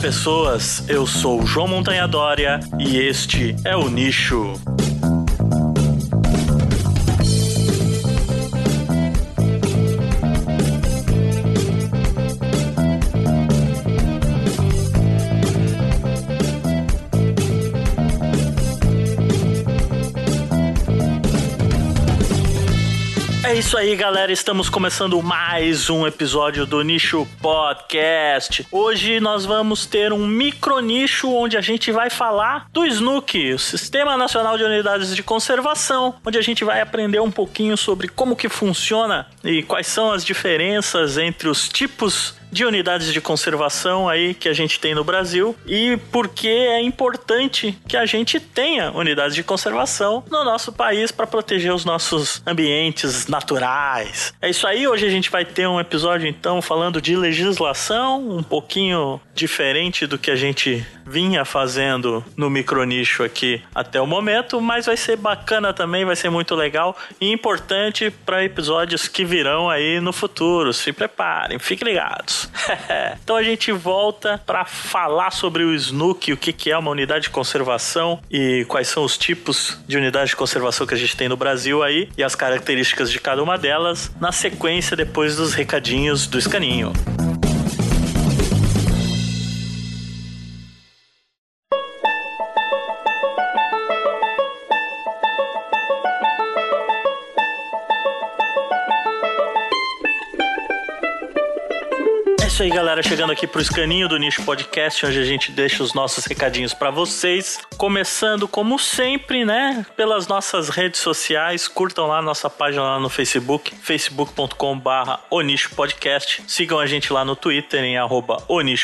pessoas, eu sou João Montanha Dória e este é o Nicho. Isso aí, galera. Estamos começando mais um episódio do Nicho Podcast. Hoje nós vamos ter um micro nicho onde a gente vai falar do SNUC, o Sistema Nacional de Unidades de Conservação, onde a gente vai aprender um pouquinho sobre como que funciona e quais são as diferenças entre os tipos de unidades de conservação aí que a gente tem no Brasil e porque é importante que a gente tenha unidades de conservação no nosso país para proteger os nossos ambientes naturais. É isso aí, hoje a gente vai ter um episódio então falando de legislação, um pouquinho diferente do que a gente vinha fazendo no micronicho aqui até o momento, mas vai ser bacana também, vai ser muito legal e importante para episódios que virão aí no futuro. Se preparem, fiquem ligados. então a gente volta para falar sobre o SNUC, o que, que é uma unidade de conservação e quais são os tipos de unidade de conservação que a gente tem no Brasil aí e as características de cada uma delas na sequência depois dos recadinhos do escaninho. Galera. Chegando aqui pro escaninho do Nicho Podcast, onde a gente deixa os nossos recadinhos para vocês. Começando, como sempre, né? Pelas nossas redes sociais. Curtam lá nossa página lá no Facebook, facebook.com/barra Podcast. Sigam a gente lá no Twitter em arroba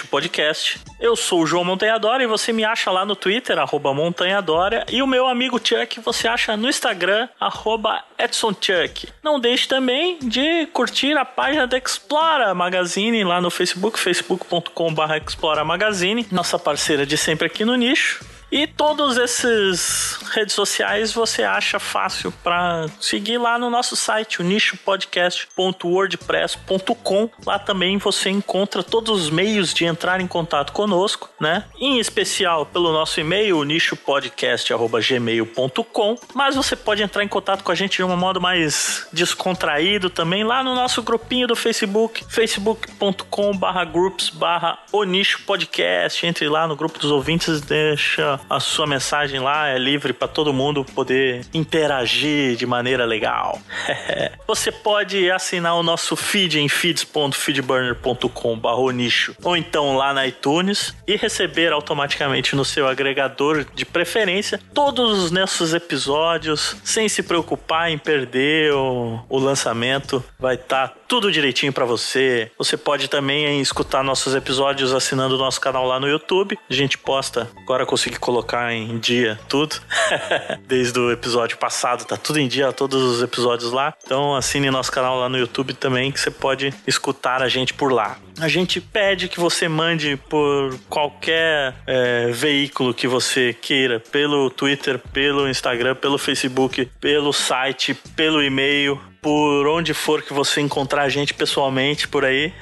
Podcast. Eu sou o João Montanhadora e você me acha lá no Twitter, arroba Montanhadora. E o meu amigo Chuck você acha no Instagram, arroba Edson Chuck. Não deixe também de curtir a página da Explora Magazine lá no Facebook Facebook, facebook.com.br Magazine, nossa parceira de sempre aqui no nicho. E todos esses redes sociais você acha fácil para seguir lá no nosso site, o nichopodcast.wordpress.com. Lá também você encontra todos os meios de entrar em contato conosco, né? Em especial pelo nosso e-mail, nichopodcast@gmail.com, mas você pode entrar em contato com a gente de um modo mais descontraído também lá no nosso grupinho do Facebook, facebook.com/groups/o nicho podcast. Entre lá no grupo dos ouvintes, deixa a sua mensagem lá, é livre para todo mundo poder interagir de maneira legal. Você pode assinar o nosso feed em feeds.feedburner.com nicho ou então lá na iTunes e receber automaticamente no seu agregador de preferência todos os nossos episódios sem se preocupar em perder o, o lançamento. Vai estar tá tudo direitinho para você. Você pode também escutar nossos episódios assinando o nosso canal lá no YouTube. A gente posta, agora consegui colocar em dia tudo. Desde o episódio passado, tá tudo em dia, todos os episódios lá. Então assine nosso canal lá no YouTube também, que você pode escutar a gente por lá. A gente pede que você mande por qualquer é, veículo que você queira, pelo Twitter, pelo Instagram, pelo Facebook, pelo site, pelo e-mail por onde for que você encontrar a gente pessoalmente por aí.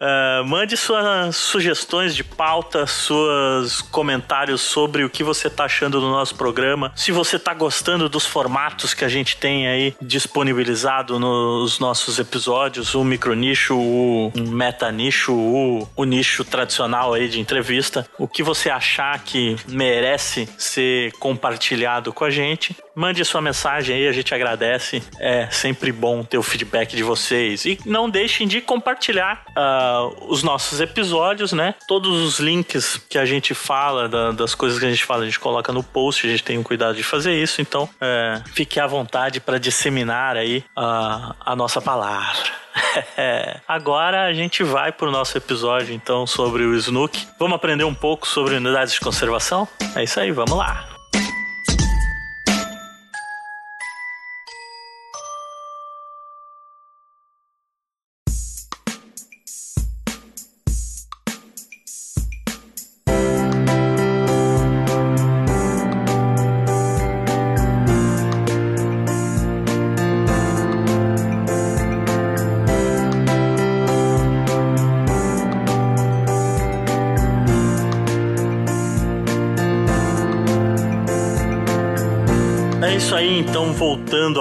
uh, mande suas sugestões de pauta, seus comentários sobre o que você está achando do nosso programa. Se você está gostando dos formatos que a gente tem aí disponibilizado nos nossos episódios, o micronicho, o meta nicho, o, o nicho tradicional aí de entrevista, o que você achar que merece ser compartilhado com a gente, mande sua mensagem aí, a gente agradece. É sempre bom ter o feedback de vocês. E não deixem de compartilhar uh, os nossos episódios, né? Todos os links que a gente fala, da, das coisas que a gente fala, a gente coloca no post, a gente tem o cuidado de fazer isso. Então, é, fique à vontade para disseminar aí uh, a nossa palavra. Agora a gente vai pro nosso episódio então sobre o Snook. Vamos aprender um pouco sobre unidades de conservação? É isso aí, vamos lá.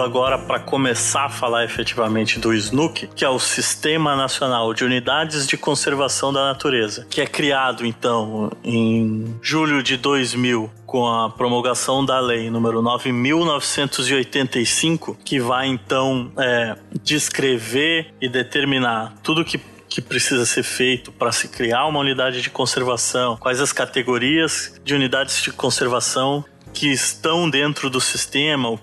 Agora para começar a falar efetivamente do SNUC, que é o Sistema Nacional de Unidades de Conservação da Natureza, que é criado, então, em julho de 2000 com a promulgação da lei número 9.985, que vai então é, descrever e determinar tudo que que precisa ser feito para se criar uma unidade de conservação, quais as categorias de unidades de conservação que estão dentro do sistema, o,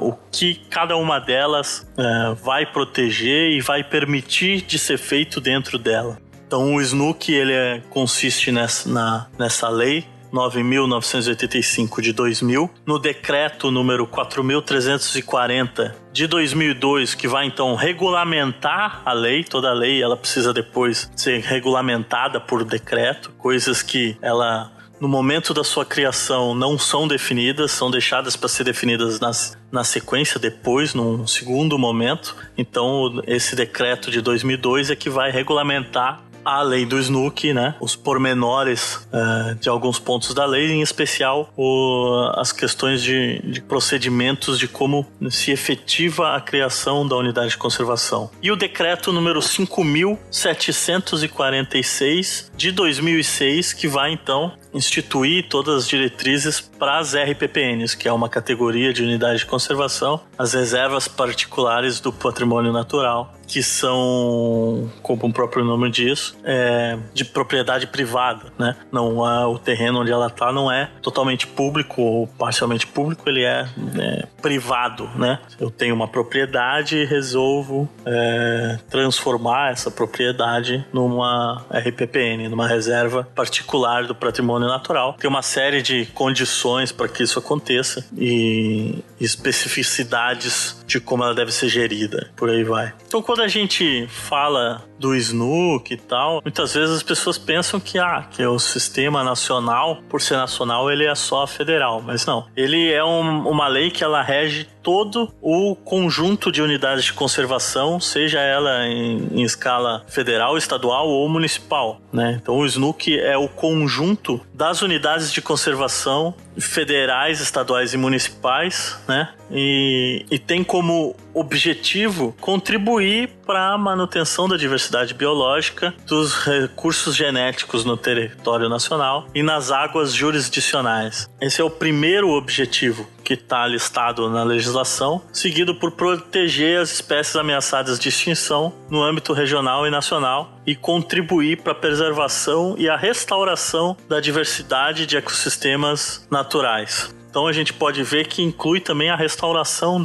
o que cada uma delas é, vai proteger e vai permitir de ser feito dentro dela. Então o SNUC ele é, consiste nessa, na, nessa lei 9.985 de 2000, no decreto número 4.340 de 2002, que vai então regulamentar a lei, toda a lei ela precisa depois ser regulamentada por decreto, coisas que ela no momento da sua criação não são definidas, são deixadas para ser definidas nas, na sequência, depois, num segundo momento. Então, esse decreto de 2002 é que vai regulamentar a lei do Snook, né? Os pormenores uh, de alguns pontos da lei, em especial o, as questões de, de, procedimentos de como se efetiva a criação da unidade de conservação. E o decreto número 5.746 de 2006, que vai então instituir todas as diretrizes para as RPPNs, que é uma categoria de unidade de conservação, as reservas particulares do patrimônio natural, que são, como o próprio nome diz, é, de propriedade privada, né? Não é o terreno onde ela está não é totalmente público ou parcialmente público, ele é, é privado, né? Eu tenho uma propriedade e resolvo é, transformar essa propriedade numa RPPN, numa reserva particular do patrimônio natural. Tem uma série de condições para que isso aconteça e especificidades de como ela deve ser gerida, por aí vai. Então, quando a gente fala do Snook e tal, muitas vezes as pessoas pensam que, ah, que o sistema nacional, por ser nacional, ele é só federal, mas não. Ele é um, uma lei que ela rege todo o conjunto de unidades de conservação, seja ela em, em escala federal, estadual ou municipal, né? Então o SNUC é o conjunto das unidades de conservação federais, estaduais e municipais, né? E, e tem como objetivo contribuir para a manutenção da diversidade biológica dos recursos genéticos no território nacional e nas águas jurisdicionais. Esse é o primeiro objetivo que está listado na legislação, seguido por proteger as espécies ameaçadas de extinção no âmbito regional e nacional e contribuir para a preservação e a restauração da diversidade de ecossistemas naturais. Então a gente pode ver que inclui também a restauração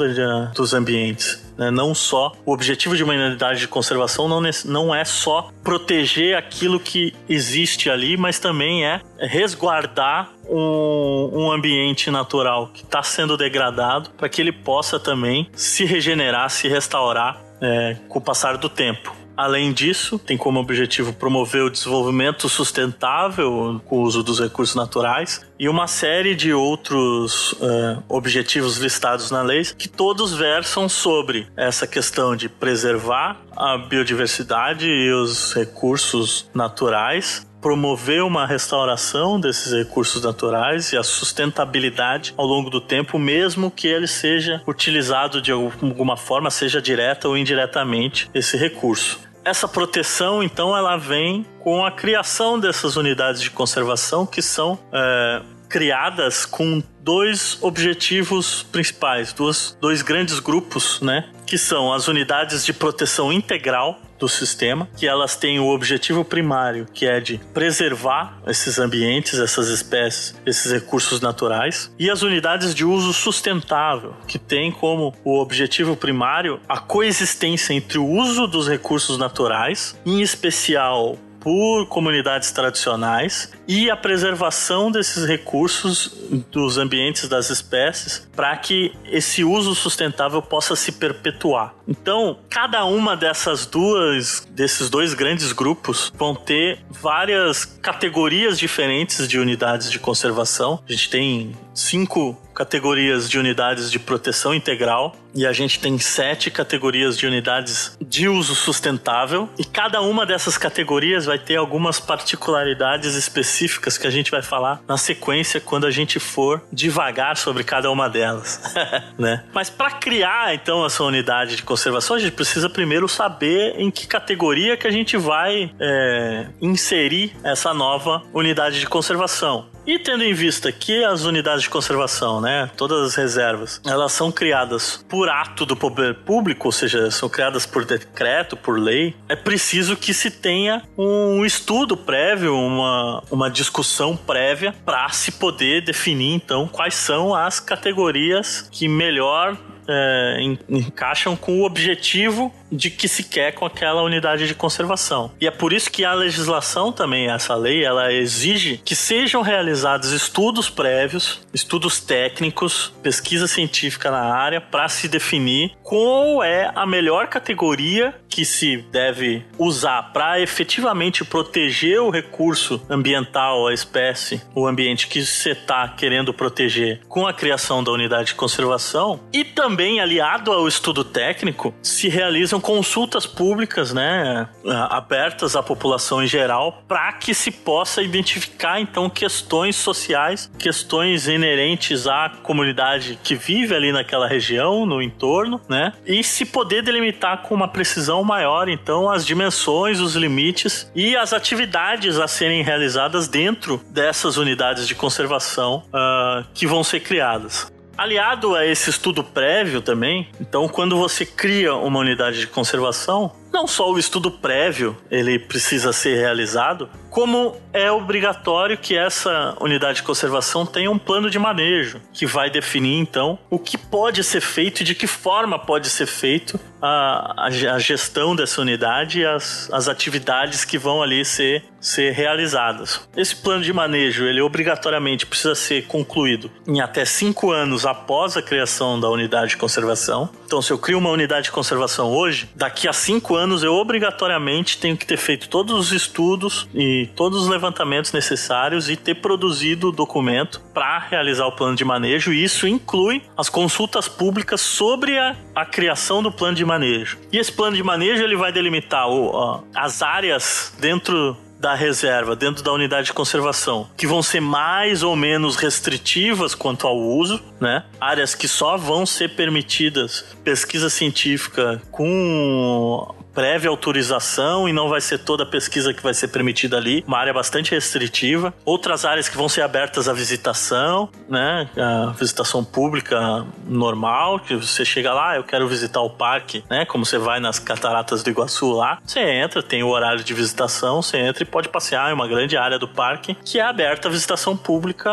dos ambientes. Né? Não só o objetivo de uma unidade de conservação não, não é só proteger aquilo que existe ali, mas também é resguardar um, um ambiente natural que está sendo degradado para que ele possa também se regenerar, se restaurar é, com o passar do tempo. Além disso, tem como objetivo promover o desenvolvimento sustentável com o uso dos recursos naturais e uma série de outros uh, objetivos listados na lei que todos versam sobre essa questão de preservar a biodiversidade e os recursos naturais promover uma restauração desses recursos naturais e a sustentabilidade ao longo do tempo, mesmo que ele seja utilizado de alguma forma, seja direta ou indiretamente, esse recurso. Essa proteção, então, ela vem com a criação dessas unidades de conservação que são é, criadas com dois objetivos principais, dois, dois grandes grupos, né? Que são as unidades de proteção integral, do sistema, que elas têm o objetivo primário, que é de preservar esses ambientes, essas espécies, esses recursos naturais, e as unidades de uso sustentável, que têm como o objetivo primário a coexistência entre o uso dos recursos naturais, em especial por comunidades tradicionais e a preservação desses recursos dos ambientes das espécies para que esse uso sustentável possa se perpetuar. Então, cada uma dessas duas desses dois grandes grupos vão ter várias categorias diferentes de unidades de conservação. A gente tem cinco categorias de unidades de proteção integral e a gente tem sete categorias de unidades de uso sustentável e cada uma dessas categorias vai ter algumas particularidades específicas que a gente vai falar na sequência quando a gente for devagar sobre cada uma delas, né? Mas para criar então essa unidade de conservação a gente precisa primeiro saber em que categoria que a gente vai é, inserir essa nova unidade de conservação. E tendo em vista que as unidades de conservação, né, todas as reservas, elas são criadas por ato do poder público, ou seja, são criadas por decreto, por lei, é preciso que se tenha um estudo prévio, uma, uma discussão prévia para se poder definir então quais são as categorias que melhor é, encaixam com o objetivo de que se quer com aquela unidade de conservação. E é por isso que a legislação também, essa lei, ela exige que sejam realizados estudos prévios, estudos técnicos, pesquisa científica na área para se definir qual é a melhor categoria que se deve usar para efetivamente proteger o recurso ambiental, a espécie, o ambiente que você está querendo proteger com a criação da unidade de conservação e também aliado ao estudo técnico se realizam consultas públicas, né, abertas à população em geral, para que se possa identificar então questões sociais, questões inerentes à comunidade que vive ali naquela região, no entorno, né, e se poder delimitar com uma precisão maior então as dimensões, os limites e as atividades a serem realizadas dentro dessas unidades de conservação uh, que vão ser criadas. Aliado a esse estudo prévio também, então quando você cria uma unidade de conservação, não só o estudo prévio ele precisa ser realizado, como é obrigatório que essa unidade de conservação tenha um plano de manejo que vai definir então o que pode ser feito e de que forma pode ser feito a, a gestão dessa unidade e as, as atividades que vão ali ser, ser realizadas. Esse plano de manejo ele obrigatoriamente precisa ser concluído em até cinco anos após a criação da unidade de conservação. Então, se eu crio uma unidade de conservação hoje, daqui a cinco anos eu obrigatoriamente tenho que ter feito todos os estudos e todos os levantamentos necessários e ter produzido o documento para realizar o plano de manejo. E isso inclui as consultas públicas sobre a, a, criação do plano de manejo. E esse plano de manejo ele vai delimitar o, ó, as áreas dentro da reserva dentro da unidade de conservação, que vão ser mais ou menos restritivas quanto ao uso, né? Áreas que só vão ser permitidas pesquisa científica com prévia autorização e não vai ser toda a pesquisa que vai ser permitida ali, uma área bastante restritiva. Outras áreas que vão ser abertas à visitação, né? A visitação pública normal, que você chega lá, eu quero visitar o parque, né? Como você vai nas cataratas do Iguaçu lá, você entra, tem o horário de visitação, você entra e pode passear em uma grande área do parque que é aberta à visitação pública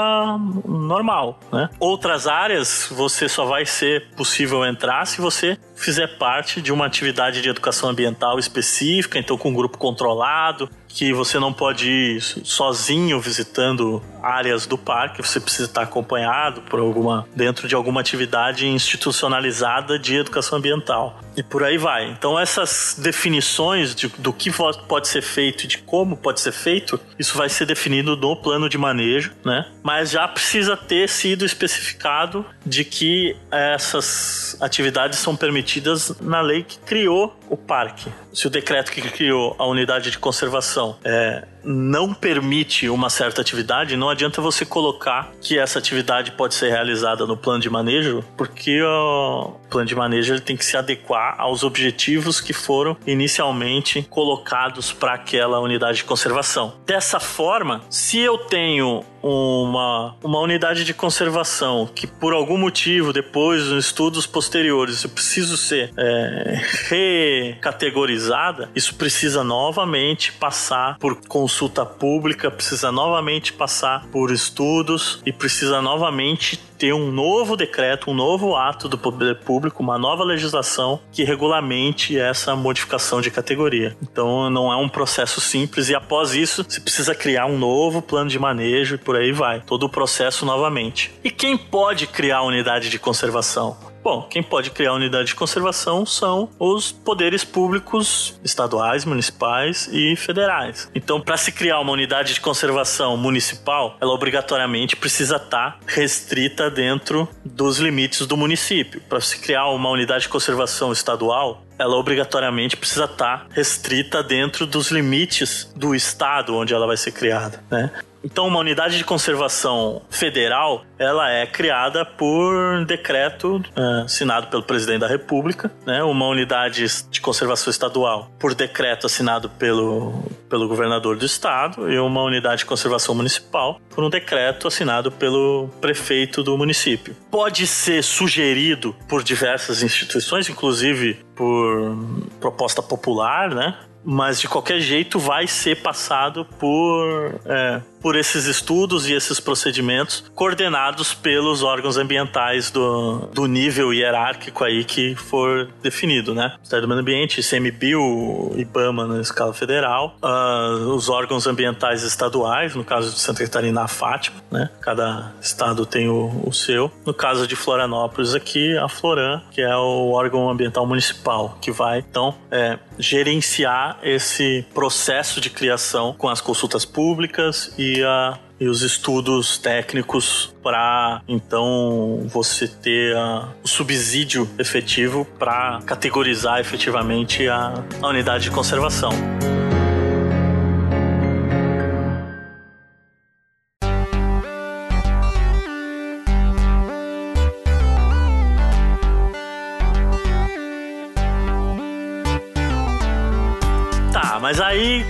normal, né? Outras áreas você só vai ser possível entrar se você fizer parte de uma atividade de educação ambiental específica, então com um grupo controlado, que você não pode ir sozinho visitando áreas do parque, você precisa estar acompanhado por alguma dentro de alguma atividade institucionalizada de educação ambiental. E por aí vai. Então essas definições de, do que pode ser feito e de como pode ser feito, isso vai ser definido no plano de manejo, né? Mas já precisa ter sido especificado de que essas atividades são permitidas na lei que criou o parque. Se o decreto que criou a unidade de conservação é, não permite uma certa atividade, não adianta você colocar que essa atividade pode ser realizada no plano de manejo, porque o plano de manejo ele tem que se adequar aos objetivos que foram inicialmente colocados para aquela unidade de conservação. Dessa forma, se eu tenho uma, uma unidade de conservação que por algum motivo, depois nos estudos posteriores, eu preciso ser é, recategorizada, isso precisa novamente passar por consulta pública, precisa novamente passar por estudos e precisa novamente ter um novo decreto, um novo ato do poder público, uma nova legislação que regulamente essa modificação de categoria. Então não é um processo simples e após isso você precisa criar um novo plano de manejo e por aí vai. Todo o processo novamente. E quem pode criar unidade de conservação? Bom, quem pode criar unidade de conservação são os poderes públicos estaduais, municipais e federais. Então, para se criar uma unidade de conservação municipal, ela obrigatoriamente precisa estar restrita dentro dos limites do município. Para se criar uma unidade de conservação estadual, ela obrigatoriamente precisa estar restrita dentro dos limites do estado onde ela vai ser criada, né? Então, uma unidade de conservação federal, ela é criada por decreto é, assinado pelo presidente da República, né? Uma unidade de conservação estadual por decreto assinado pelo, pelo governador do estado e uma unidade de conservação municipal por um decreto assinado pelo prefeito do município. Pode ser sugerido por diversas instituições, inclusive por proposta popular, né? mas de qualquer jeito vai ser passado por, é, por esses estudos e esses procedimentos coordenados pelos órgãos ambientais do, do nível hierárquico aí que for definido, né? Estado do Meio Ambiente, ICMBio, IBAMA na escala federal, uh, os órgãos ambientais estaduais, no caso de Santa Catarina, a FATMA, né? Cada estado tem o, o seu. No caso de Florianópolis aqui, a Floran, que é o órgão ambiental municipal, que vai, então, é, gerenciar esse processo de criação com as consultas públicas e, a, e os estudos técnicos para então você ter a, o subsídio efetivo para categorizar efetivamente a, a unidade de conservação.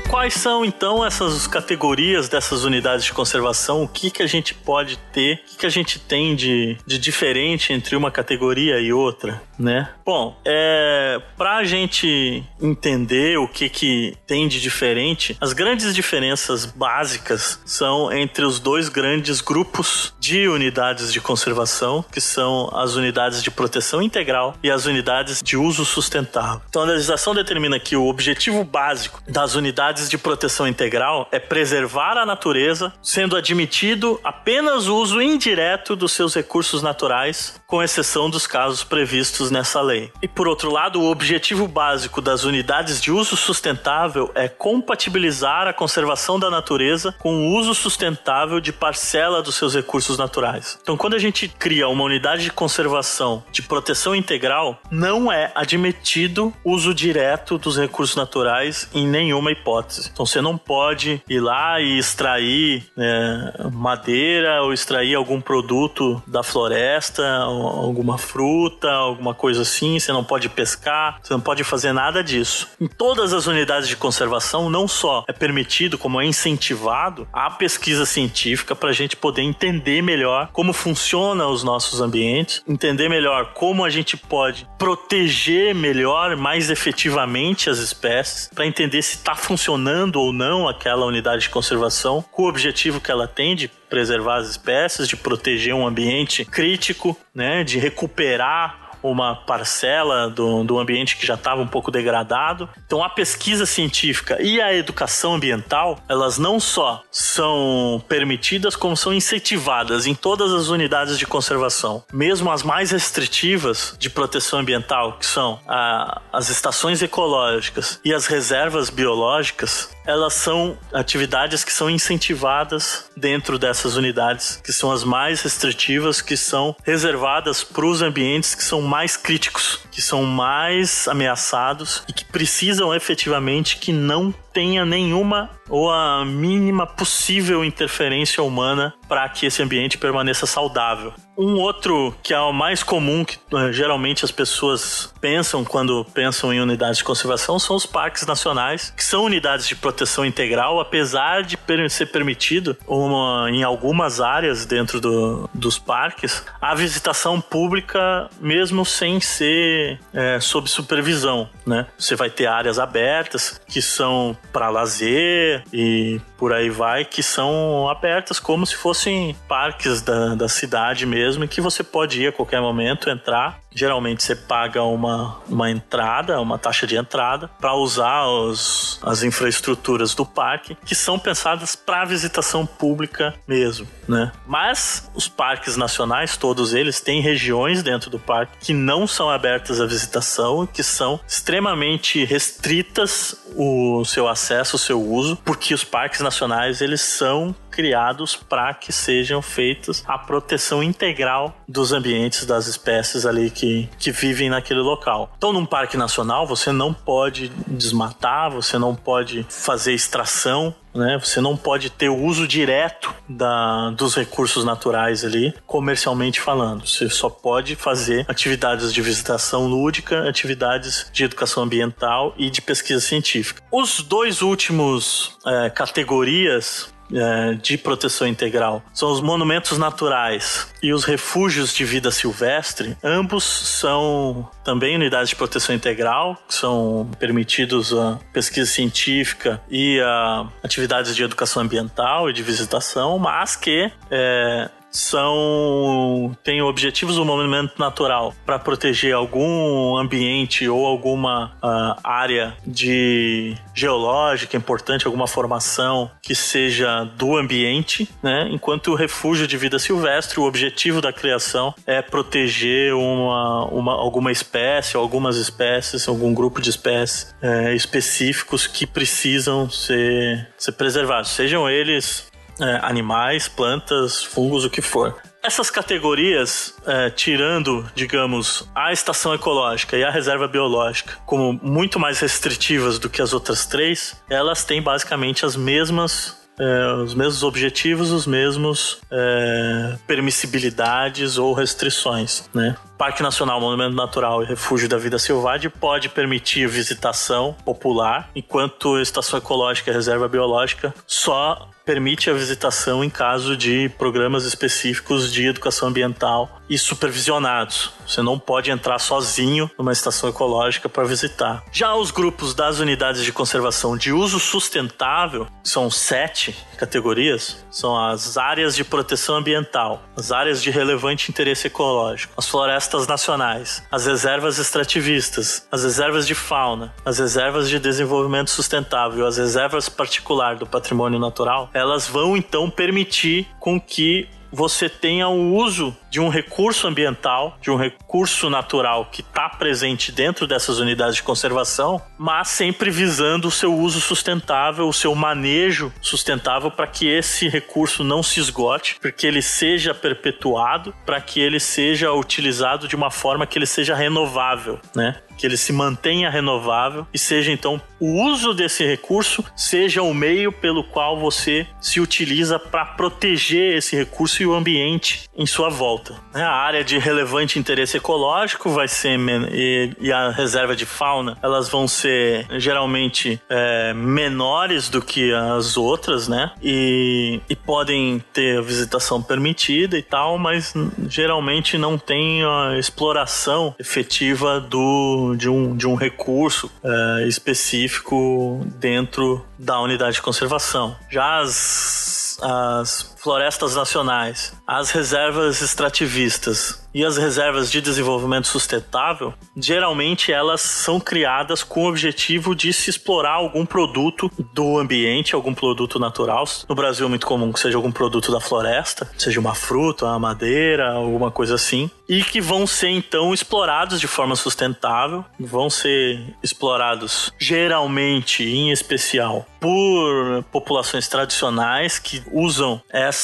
Quais são então essas categorias dessas unidades de conservação? O que, que a gente pode ter? O que, que a gente tem de, de diferente entre uma categoria e outra, né? Bom, é, para a gente entender o que, que tem de diferente, as grandes diferenças básicas são entre os dois grandes grupos de unidades de conservação, que são as unidades de proteção integral e as unidades de uso sustentável. Então a legislação determina que o objetivo básico das unidades de proteção integral é preservar a natureza, sendo admitido apenas o uso indireto dos seus recursos naturais, com exceção dos casos previstos nessa lei. E por outro lado, o objetivo básico das unidades de uso sustentável é compatibilizar a conservação da natureza com o uso sustentável de parcela dos seus recursos naturais. Então, quando a gente cria uma unidade de conservação de proteção integral, não é admitido uso direto dos recursos naturais em nenhuma hipótese. Então você não pode ir lá e extrair né, madeira ou extrair algum produto da floresta, alguma fruta, alguma coisa assim. Você não pode pescar, você não pode fazer nada disso. Em todas as unidades de conservação, não só é permitido, como é incentivado a pesquisa científica para a gente poder entender melhor como funciona os nossos ambientes, entender melhor como a gente pode proteger melhor, mais efetivamente as espécies, para entender se está funcionando ou não aquela unidade de conservação, com o objetivo que ela tem de preservar as espécies, de proteger um ambiente crítico, né, de recuperar uma parcela do, do ambiente que já estava um pouco degradado. Então, a pesquisa científica e a educação ambiental, elas não só são permitidas, como são incentivadas em todas as unidades de conservação. Mesmo as mais restritivas de proteção ambiental, que são a, as estações ecológicas e as reservas biológicas, elas são atividades que são incentivadas dentro dessas unidades, que são as mais restritivas, que são reservadas para os ambientes que são mais críticos, que são mais ameaçados e que precisam efetivamente que não tenha nenhuma ou a mínima possível interferência humana para que esse ambiente permaneça saudável. Um outro que é o mais comum que uh, geralmente as pessoas pensam quando pensam em unidades de conservação são os parques nacionais, que são unidades de proteção integral, apesar de ser permitido uma, em algumas áreas dentro do, dos parques a visitação pública, mesmo sem ser é, sob supervisão. Né? Você vai ter áreas abertas que são para lazer e por aí vai, que são abertas como se fossem parques da, da cidade mesmo, que você pode ir a qualquer momento, entrar. Geralmente você paga uma, uma entrada, uma taxa de entrada, para usar os, as infraestruturas do parque, que são pensadas para visitação pública mesmo, né? Mas os parques nacionais, todos eles, têm regiões dentro do parque que não são abertas à visitação, que são extremamente restritas o seu acesso, o seu uso, porque os parques nacionais eles são criados para que sejam feitos a proteção integral dos ambientes das espécies ali que, que vivem naquele local. Então, num parque nacional, você não pode desmatar, você não pode fazer extração né? Você não pode ter o uso direto da, dos recursos naturais ali, comercialmente falando. Você só pode fazer atividades de visitação lúdica, atividades de educação ambiental e de pesquisa científica. Os dois últimos é, categorias é, de proteção integral são os monumentos naturais e os refúgios de vida silvestre. Ambos são também unidades de proteção integral, que são permitidos a pesquisa científica e a atividades de educação ambiental e de visitação, mas que é, são têm objetivos do movimento natural para proteger algum ambiente ou alguma uh, área de geológica importante, alguma formação que seja do ambiente, né? Enquanto o refúgio de vida silvestre, o objetivo da criação é proteger uma, uma alguma espécie, algumas espécies, algum grupo de espécies é, específicos que precisam ser, ser preservados, sejam eles é, animais, plantas, fungos, o que for. Essas categorias, é, tirando, digamos, a estação ecológica e a reserva biológica, como muito mais restritivas do que as outras três, elas têm basicamente as mesmas é, os mesmos objetivos, os mesmos é, permissibilidades ou restrições, né? Parque Nacional, Monumento Natural e Refúgio da Vida Selvagem pode permitir visitação popular, enquanto Estação Ecológica e Reserva Biológica só permite a visitação em caso de programas específicos de educação ambiental e supervisionados. Você não pode entrar sozinho numa estação ecológica para visitar. Já os grupos das unidades de conservação de uso sustentável, são sete categorias, são as áreas de proteção ambiental, as áreas de relevante interesse ecológico, as florestas nacionais, as reservas extrativistas, as reservas de fauna, as reservas de desenvolvimento sustentável, as reservas particular do patrimônio natural, elas vão então permitir com que você tenha o uso de um recurso ambiental, de um recurso natural que está presente dentro dessas unidades de conservação, mas sempre visando o seu uso sustentável, o seu manejo sustentável para que esse recurso não se esgote, para que ele seja perpetuado, para que ele seja utilizado de uma forma que ele seja renovável, né? Que ele se mantenha renovável e seja então o uso desse recurso seja o meio pelo qual você se utiliza para proteger esse recurso e o ambiente em sua volta. Né? A área de relevante interesse ecológico vai ser e, e a reserva de fauna elas vão ser geralmente é, menores do que as outras, né? E, e podem ter visitação permitida e tal, mas geralmente não tem a exploração efetiva do de um, de um recurso é, específico dentro da unidade de conservação. Já as, as florestas nacionais, as reservas extrativistas e as reservas de desenvolvimento sustentável, geralmente elas são criadas com o objetivo de se explorar algum produto do ambiente, algum produto natural. No Brasil é muito comum que seja algum produto da floresta, seja uma fruta, uma madeira, alguma coisa assim, e que vão ser então explorados de forma sustentável, vão ser explorados geralmente, em especial, por populações tradicionais que usam essa,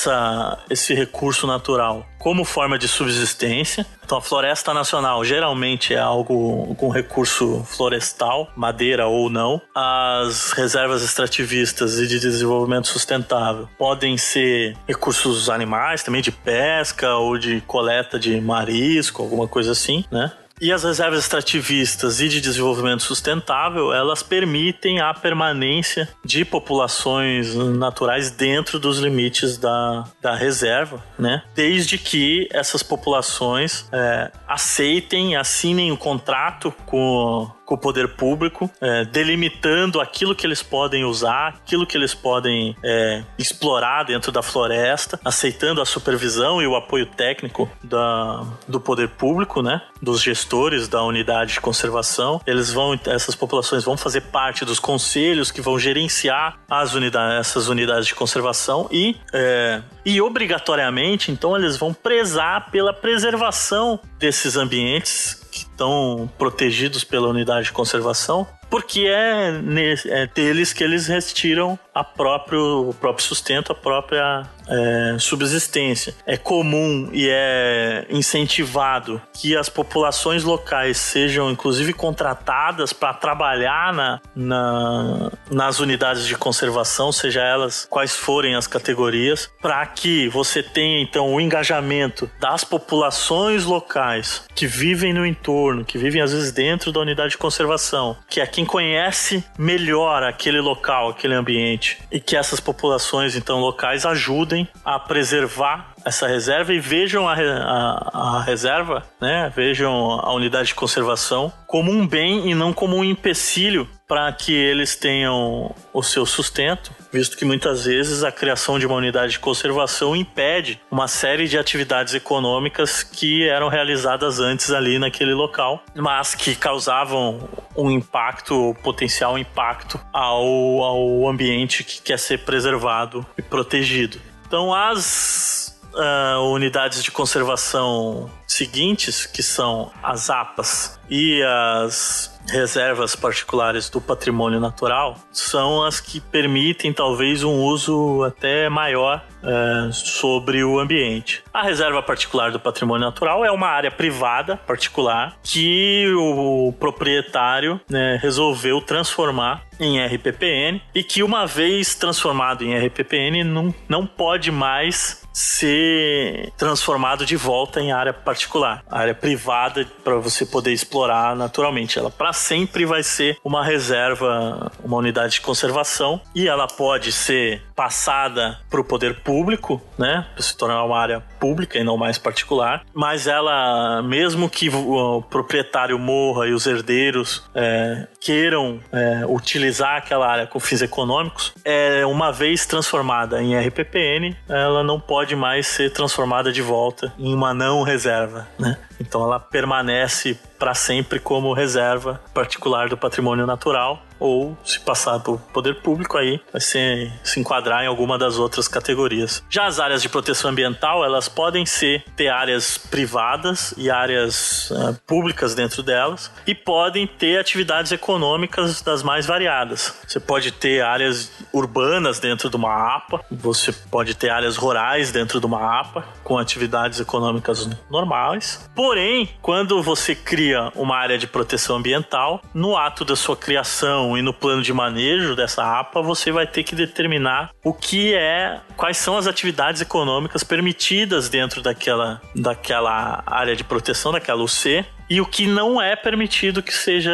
esse recurso natural como forma de subsistência. Então, a floresta nacional geralmente é algo com recurso florestal, madeira ou não. As reservas extrativistas e de desenvolvimento sustentável podem ser recursos animais, também de pesca ou de coleta de marisco, alguma coisa assim, né? E as reservas extrativistas e de desenvolvimento sustentável, elas permitem a permanência de populações naturais dentro dos limites da, da reserva, né? Desde que essas populações é, aceitem, assinem o um contrato com com o poder público, é, delimitando aquilo que eles podem usar, aquilo que eles podem é, explorar dentro da floresta, aceitando a supervisão e o apoio técnico da, do poder público, né? Dos gestores da unidade de conservação. Eles vão, essas populações vão fazer parte dos conselhos que vão gerenciar as unidades, essas unidades de conservação e, é, e obrigatoriamente, então, eles vão prezar pela preservação desses ambientes que estão protegidos pela unidade de conservação porque é, é deles que eles retiram a próprio, o próprio sustento, a própria é, subsistência. É comum e é incentivado que as populações locais sejam, inclusive, contratadas para trabalhar na, na, nas unidades de conservação, seja elas quais forem as categorias, para que você tenha, então, o engajamento das populações locais que vivem no entorno, que vivem, às vezes, dentro da unidade de conservação, que é quem conhece melhor aquele local, aquele ambiente, e que essas populações então locais ajudem a preservar essa reserva e vejam a, a, a, reserva, né? Vejam a unidade de conservação como um bem e não como um empecilho para que eles tenham o seu sustento, visto que muitas vezes a criação de uma unidade de conservação impede uma série de atividades econômicas que eram realizadas antes ali naquele local, mas que causavam um impacto, potencial impacto ao, ao ambiente que quer ser preservado e protegido. Então, as uh, unidades de conservação seguintes, que são as APAs e as reservas particulares do patrimônio natural são as que permitem talvez um uso até maior é, sobre o ambiente. A reserva particular do patrimônio natural é uma área privada particular que o proprietário né, resolveu transformar em RPPN e que uma vez transformado em RPPN não, não pode mais ser transformado de volta em área particular, área privada para você poder explorar naturalmente. Ela para sempre vai ser uma reserva, uma unidade de conservação e ela pode ser passada para o poder público, né, para se tornar uma área pública e não mais particular. Mas ela, mesmo que o proprietário morra e os herdeiros é, queiram é, utilizar aquela área com fins econômicos, é, uma vez transformada em RPPN, ela não pode mais ser transformada de volta em uma não reserva, né? Então ela permanece para sempre como reserva particular do patrimônio natural ou se passar por poder público aí vai ser, se enquadrar em alguma das outras categorias. Já as áreas de proteção ambiental, elas podem ser ter áreas privadas e áreas uh, públicas dentro delas e podem ter atividades econômicas das mais variadas. Você pode ter áreas urbanas dentro de uma APA, você pode ter áreas rurais dentro de uma APA com atividades econômicas normais. Porém, quando você cria uma área de proteção ambiental, no ato da sua criação e no plano de manejo dessa APA, você vai ter que determinar o que é, quais são as atividades econômicas permitidas dentro daquela, daquela área de proteção, daquela UC, e o que não é permitido que seja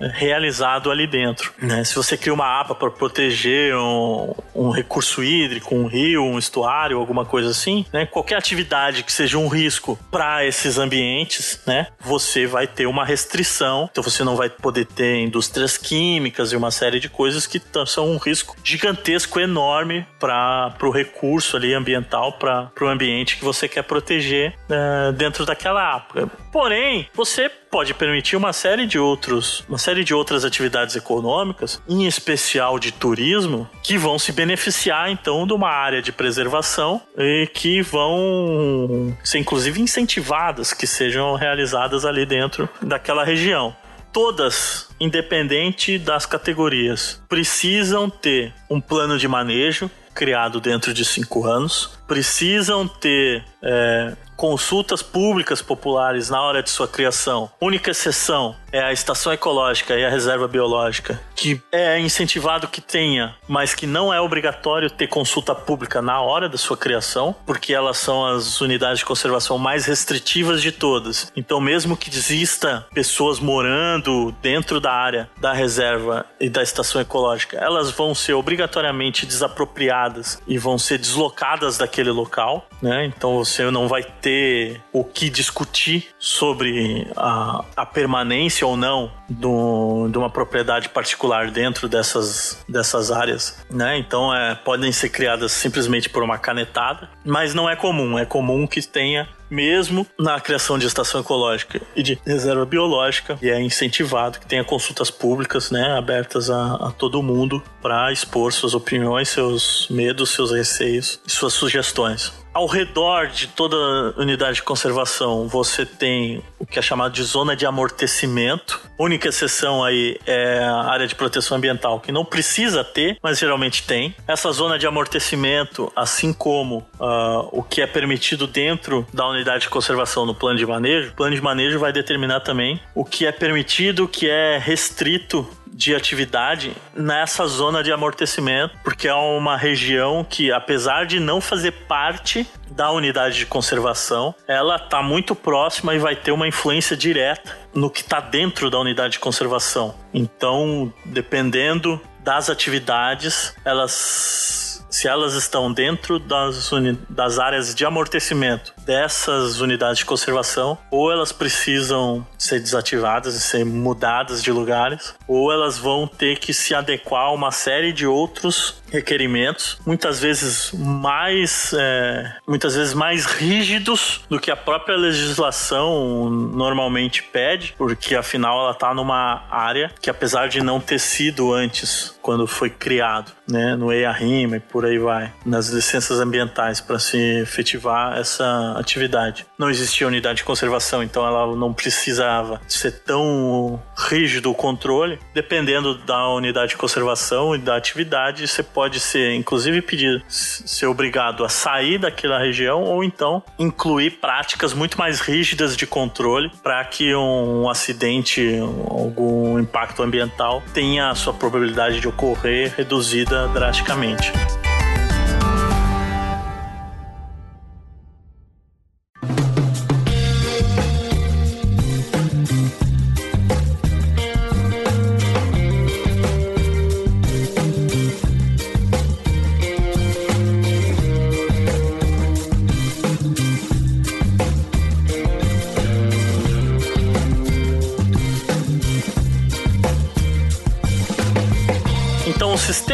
realizado ali dentro. Né? Se você cria uma APA para proteger um, um, recurso hídrico, um rio, um estuário, alguma coisa assim, né? qualquer atividade que seja um risco para esses ambientes, né? você vai ter uma restrição. Então você não vai poder ter indústrias químicas e uma série de coisas que são um risco gigantesco, enorme para o recurso ali ambiental, para o ambiente que você quer proteger uh, dentro daquela APA. Porém, você pode permitir uma série de outros, uma série de outras atividades econômicas, em especial de turismo, que vão se beneficiar então de uma área de preservação e que vão ser inclusive incentivadas que sejam realizadas ali dentro daquela região. Todas, independente das categorias, precisam ter um plano de manejo criado dentro de cinco anos, precisam ter é, consultas públicas populares na hora de sua criação. Única exceção é a estação ecológica e a reserva biológica, que é incentivado que tenha, mas que não é obrigatório ter consulta pública na hora da sua criação, porque elas são as unidades de conservação mais restritivas de todas. Então, mesmo que exista pessoas morando dentro da área da reserva e da estação ecológica, elas vão ser obrigatoriamente desapropriadas e vão ser deslocadas daquele local, né? Então você não vai ter o que discutir sobre a, a permanência ou não do, de uma propriedade particular dentro dessas, dessas áreas, né? Então é, podem ser criadas simplesmente por uma canetada, mas não é comum. É comum que tenha mesmo na criação de estação ecológica e de reserva biológica, e é incentivado que tenha consultas públicas, né, abertas a, a todo mundo para expor suas opiniões, seus medos, seus receios e suas sugestões. Ao redor de toda unidade de conservação, você tem o que é chamado de zona de amortecimento. Única exceção aí é a área de proteção ambiental, que não precisa ter, mas geralmente tem. Essa zona de amortecimento, assim como uh, o que é permitido dentro da unidade de conservação no plano de manejo, o plano de manejo vai determinar também o que é permitido, o que é restrito de atividade nessa zona de amortecimento, porque é uma região que, apesar de não fazer parte da unidade de conservação, ela está muito próxima e vai ter uma influência direta no que está dentro da unidade de conservação. Então, dependendo das atividades, elas se elas estão dentro das, das áreas de amortecimento dessas unidades de conservação, ou elas precisam ser desativadas e ser mudadas de lugares, ou elas vão ter que se adequar a uma série de outros requerimentos, muitas vezes mais, é, muitas vezes mais rígidos do que a própria legislação normalmente pede, porque afinal ela está numa área que apesar de não ter sido antes quando foi criado, né, no EIA-RIMA e por aí vai, nas licenças ambientais para se efetivar essa atividade. Não existia unidade de conservação, então ela não precisava ser tão rígido o controle. Dependendo da unidade de conservação e da atividade, você pode ser, inclusive, pedir ser obrigado a sair daquela região ou então incluir práticas muito mais rígidas de controle para que um acidente, algum impacto ambiental tenha a sua probabilidade de ocorrer reduzida drasticamente.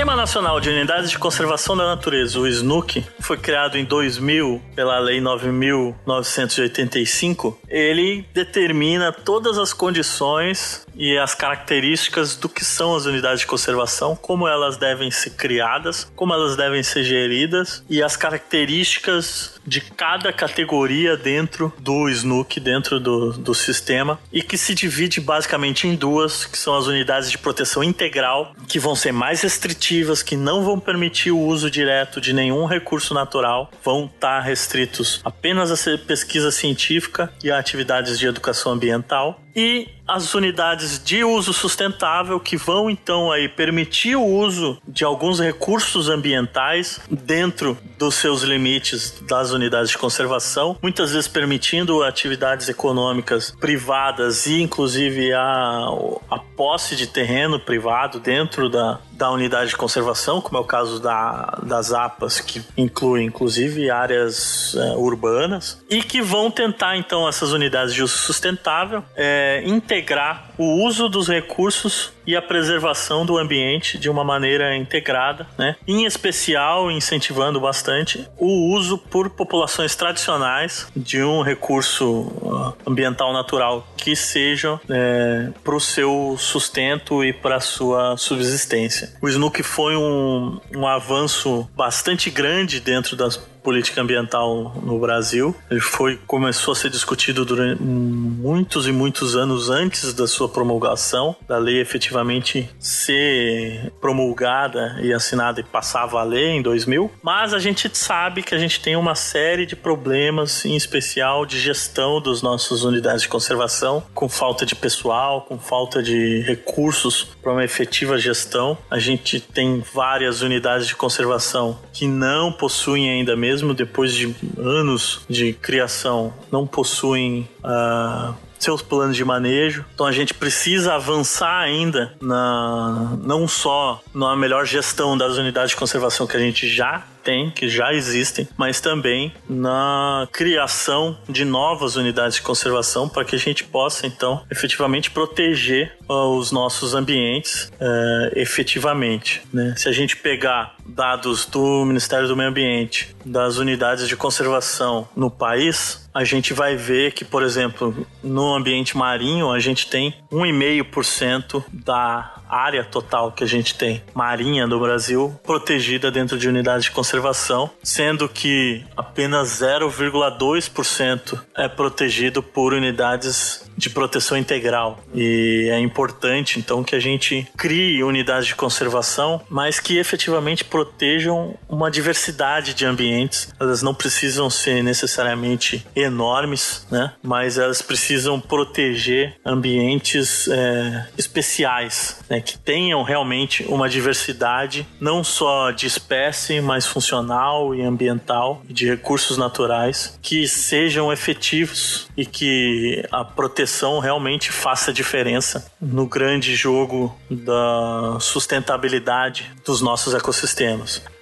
Sistema Nacional de Unidades de Conservação da Natureza, o SNUC, foi criado em 2000 pela Lei 9.985. Ele determina todas as condições e as características do que são as unidades de conservação, como elas devem ser criadas, como elas devem ser geridas e as características de cada categoria dentro do SNUC, dentro do, do sistema, e que se divide basicamente em duas, que são as unidades de proteção integral, que vão ser mais restritivas, que não vão permitir o uso direto de nenhum recurso natural, vão estar restritos apenas a pesquisa científica e a atividades de educação ambiental e as unidades de uso sustentável que vão então aí permitir o uso de alguns recursos ambientais dentro dos seus limites das unidades de conservação, muitas vezes permitindo atividades econômicas privadas e inclusive a, a posse de terreno privado dentro da, da unidade de conservação, como é o caso da, das APAS, que inclui inclusive áreas é, urbanas, e que vão tentar então essas unidades de uso sustentável é, integrar o uso dos recursos e a preservação do ambiente de uma maneira integrada, né? Em especial, incentivando bastante o uso por populações tradicionais de um recurso uh, ambiental natural que seja é, para o seu sustento e para a sua subsistência. O SNUC foi um, um avanço bastante grande dentro das política ambiental no Brasil. Ele foi começou a ser discutido durante muitos e muitos anos antes da sua promulgação, da lei efetivamente ser promulgada e assinada e passar a valer em 2000. Mas a gente sabe que a gente tem uma série de problemas, em especial de gestão das nossas unidades de conservação, com falta de pessoal, com falta de recursos para uma efetiva gestão. A gente tem várias unidades de conservação que não possuem ainda mesmo mesmo depois de anos de criação, não possuem uh, seus planos de manejo. Então a gente precisa avançar ainda na não só na melhor gestão das unidades de conservação que a gente já tem, que já existem, mas também na criação de novas unidades de conservação para que a gente possa, então, efetivamente proteger uh, os nossos ambientes uh, efetivamente. Né? Se a gente pegar dados do Ministério do Meio Ambiente, das unidades de conservação no país, a gente vai ver que, por exemplo, no ambiente marinho, a gente tem 1,5% da área total que a gente tem marinha no Brasil protegida dentro de unidades de conservação, sendo que apenas 0,2% é protegido por unidades de proteção integral. E é importante então que a gente crie unidades de conservação, mas que efetivamente protejam uma diversidade de ambientes. Elas não precisam ser necessariamente enormes, né? Mas elas precisam proteger ambientes é, especiais, né? Que tenham realmente uma diversidade não só de espécie, mas funcional e ambiental, de recursos naturais, que sejam efetivos e que a proteção realmente faça diferença no grande jogo da sustentabilidade dos nossos ecossistemas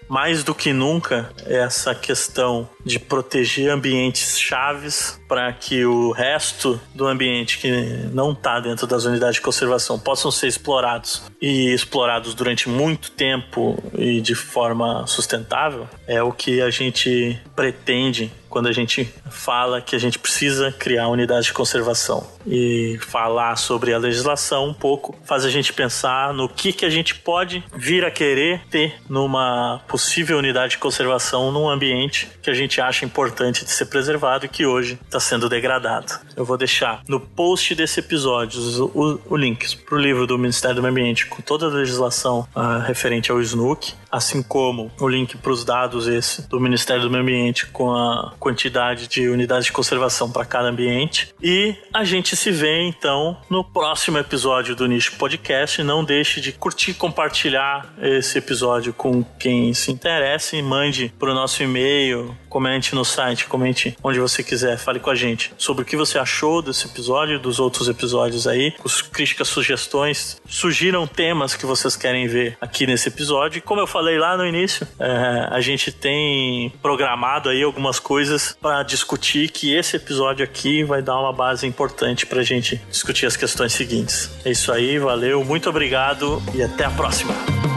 mais do que nunca essa questão de proteger ambientes chaves para que o resto do ambiente que não está dentro das unidades de conservação possam ser explorados e explorados durante muito tempo e de forma sustentável é o que a gente pretende quando a gente fala que a gente precisa criar unidades de conservação. E falar sobre a legislação um pouco faz a gente pensar no que que a gente pode vir a querer ter numa possível unidade de conservação num ambiente que a gente acha importante de ser preservado e que hoje está sendo degradado. Eu vou deixar no post desse episódio o, link para o livro do Ministério do Meio Ambiente com toda a legislação uh, referente ao SNUC, assim como o link para os dados esse do Ministério do Meio Ambiente com a quantidade de unidades de conservação para cada ambiente. E a gente se vê então no próximo episódio do Nicho Podcast. Não deixe de curtir, compartilhar esse episódio com quem se interessa e mande para o nosso e-mail, comente no site, comente onde você quiser, fale com a gente sobre o que você achou desse episódio, dos outros episódios aí, os críticas, sugestões, sugiram temas que vocês querem ver aqui nesse episódio. E como eu falei lá no início, é, a gente tem programado aí algumas coisas para discutir que esse episódio aqui vai dar uma base importante para a gente discutir as questões seguintes. É isso aí, valeu, muito obrigado e até a próxima.